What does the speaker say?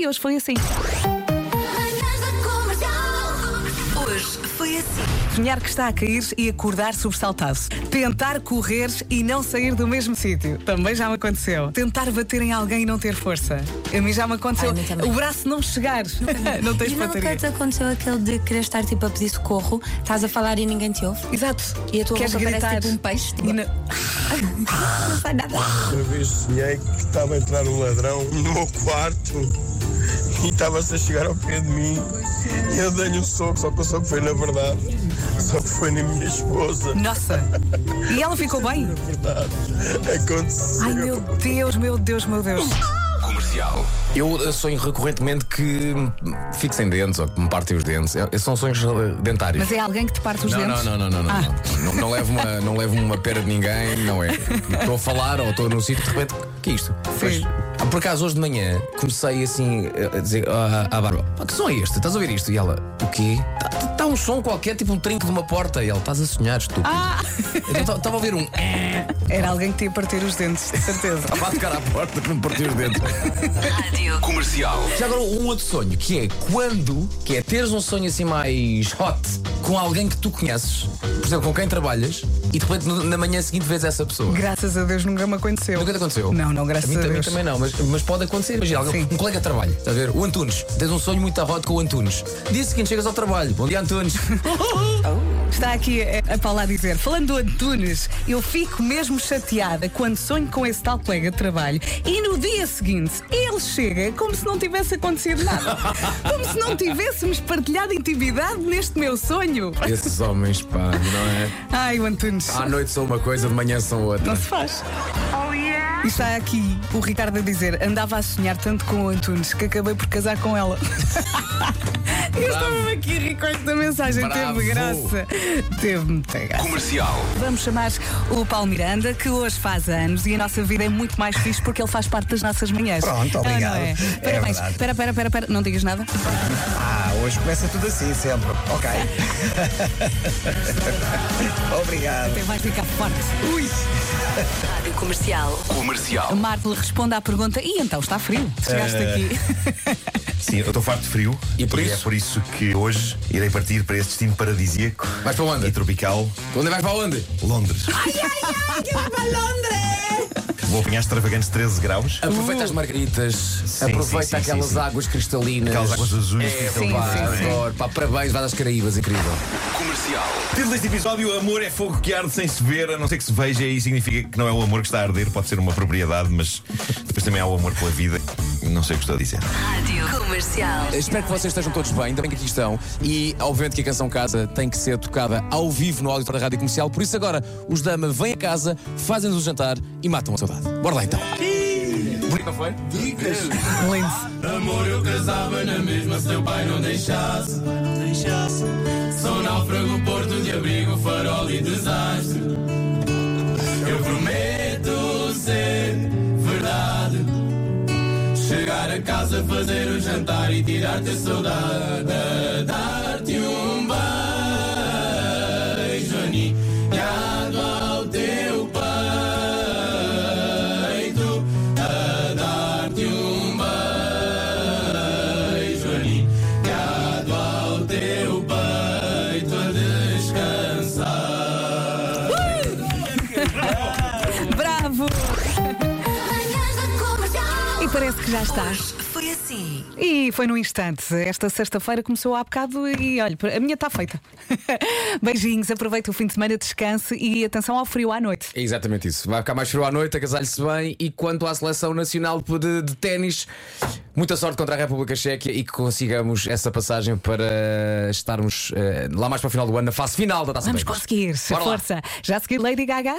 E hoje foi assim. Hoje foi assim. Sonhar que está a cair e acordar sobressaltado. Tentar correr e não sair do mesmo sítio. Também já me aconteceu. Tentar bater em alguém e não ter força. A mim já me aconteceu. Ai, o braço não chegar. não tens E nunca te aconteceu aquele de querer estar tipo a pedir socorro, estás a falar e ninguém te ouve? Exato. E a tua Queres boca gritar? parece tipo um peixe, tipo, E não- não sai nada. Uma vez sonhei que estava a entrar um ladrão no meu quarto e estava-se a chegar ao pé de mim. E eu dei-lhe um soco, só que o soco foi na verdade. Só que foi na minha esposa. Nossa. E ela ficou bem? Verdade. Aconteceu. Ai meu Deus, meu Deus, meu Deus. Comercial. Eu eh, sonho recorrentemente que fico sem dentes ou que me partem os dentes. É- São sonhos eh, dentários. Mas é alguém que te parte os Não, dentes? não, não, não, não, não, Ah. não. Não, não levo uma, não levo uma pera de ninguém, não é. Estou a falar ou estou num sítio de repente, que é isto? Sim. Ah, Por acaso hoje de manhã comecei assim a dizer à à Bárbara: "Pá, que som é este? Estás a ouvir isto? E ela: O quê? Está um som qualquer, tipo um trinco de uma porta. E ela: Estás a sonhar, estúpido. Ah! Estava a ouvir um. Era alguém que ia partir os dentes, de certeza. Estava a tocar à porta que me partiu os dentes. Comercial. Já agora um outro sonho, que é quando, que é teres um sonho assim mais hot com alguém que tu conheces, por exemplo, com quem trabalhas, e de repente na manhã seguinte vês essa pessoa. Graças a Deus nunca me aconteceu. Nunca te aconteceu? Não, não, graças a mim a Deus. também não, mas, mas pode acontecer. Imagina, alguém, um colega de trabalho, está a ver? O Antunes, tens um sonho muito hot com o Antunes. Dia seguinte chegas ao trabalho, bom dia Antunes. Está aqui a, a Paula a dizer, falando do Antunes, eu fico mesmo chateada quando sonho com esse tal colega de trabalho e no dia seguinte ele chega como se não tivesse acontecido nada. como se não tivéssemos partilhado intimidade neste meu sonho. Esses homens, pá, não é? Ai, o Antunes. À noite são uma coisa, de manhã são outra. Não se faz. E está aqui o Ricardo a dizer: andava a sonhar tanto com o Antunes que acabei por casar com ela. Eu estava aqui a rir com esta mensagem, Bravo. teve graça. Teve muita graça. Comercial. Vamos chamar o Paulo Miranda, que hoje faz anos e a nossa vida é muito mais fixe porque ele faz parte das nossas manhãs. Pronto, Ah, não obrigado. é? É Parabéns. Espera, espera, espera, espera, não digas nada. Ah, hoje começa tudo assim, sempre. Ok. Obrigado. Até vai ficar forte. Ui! Rádio Comercial. Comercial. Marco responde à pergunta: e então está frio? Chegaste Eh, aqui. Sim, eu estou farto de frio E por isso? é por isso que hoje irei partir para esse destino paradisíaco Vais para onde? e tropical, Onde vais para onde? Londres. Vou apanhar extravagantes 13 graus, Aproveita as margaritas, Sim, aproveita sim, sim, aquelas sim, sim. águas cristalinas. aquelas águas azuis. É, cristalinas, pá, não é? adoro. Pá, parabéns, vai das Caraíbas, incrível. Comercial. Título deste episódio: Amor é fogo que arde sem se ver, a não ser que se veja, e significa que não é o amor que está a arder, pode ser uma propriedade, mas depois também há o amor pela vida. Não sei o que estou a dizer. Rádio Comercial. Espero que vocês estejam todos bem, ainda bem que aqui estão. E, obviamente, que a canção Casa tem que ser tocada ao vivo no áudio da rádio comercial. Por isso, agora, os Dama vêm a casa, fazem-nos o jantar e matam a saudade. Bora lá então. Bonito, não foi? Lindo. Amor, eu casava na mesma se teu pai não deixasse. Não deixasse. Casa, fazer o jantar e tirar-te a saudade. Dar-te um parece que já está. Foi assim. E foi num instante. Esta sexta-feira começou há bocado e olha, a minha está feita. Beijinhos, aproveita o fim de semana, descanse e atenção ao frio à noite. É exatamente isso. Vai ficar mais frio à noite, agasalhe-se bem. E quanto à seleção nacional de, de ténis, muita sorte contra a República Checa e que consigamos essa passagem para estarmos eh, lá mais para o final do ano, na fase final da Taça Vamos Davis. conseguir, Bora lá. força. Já a seguir Lady Gaga.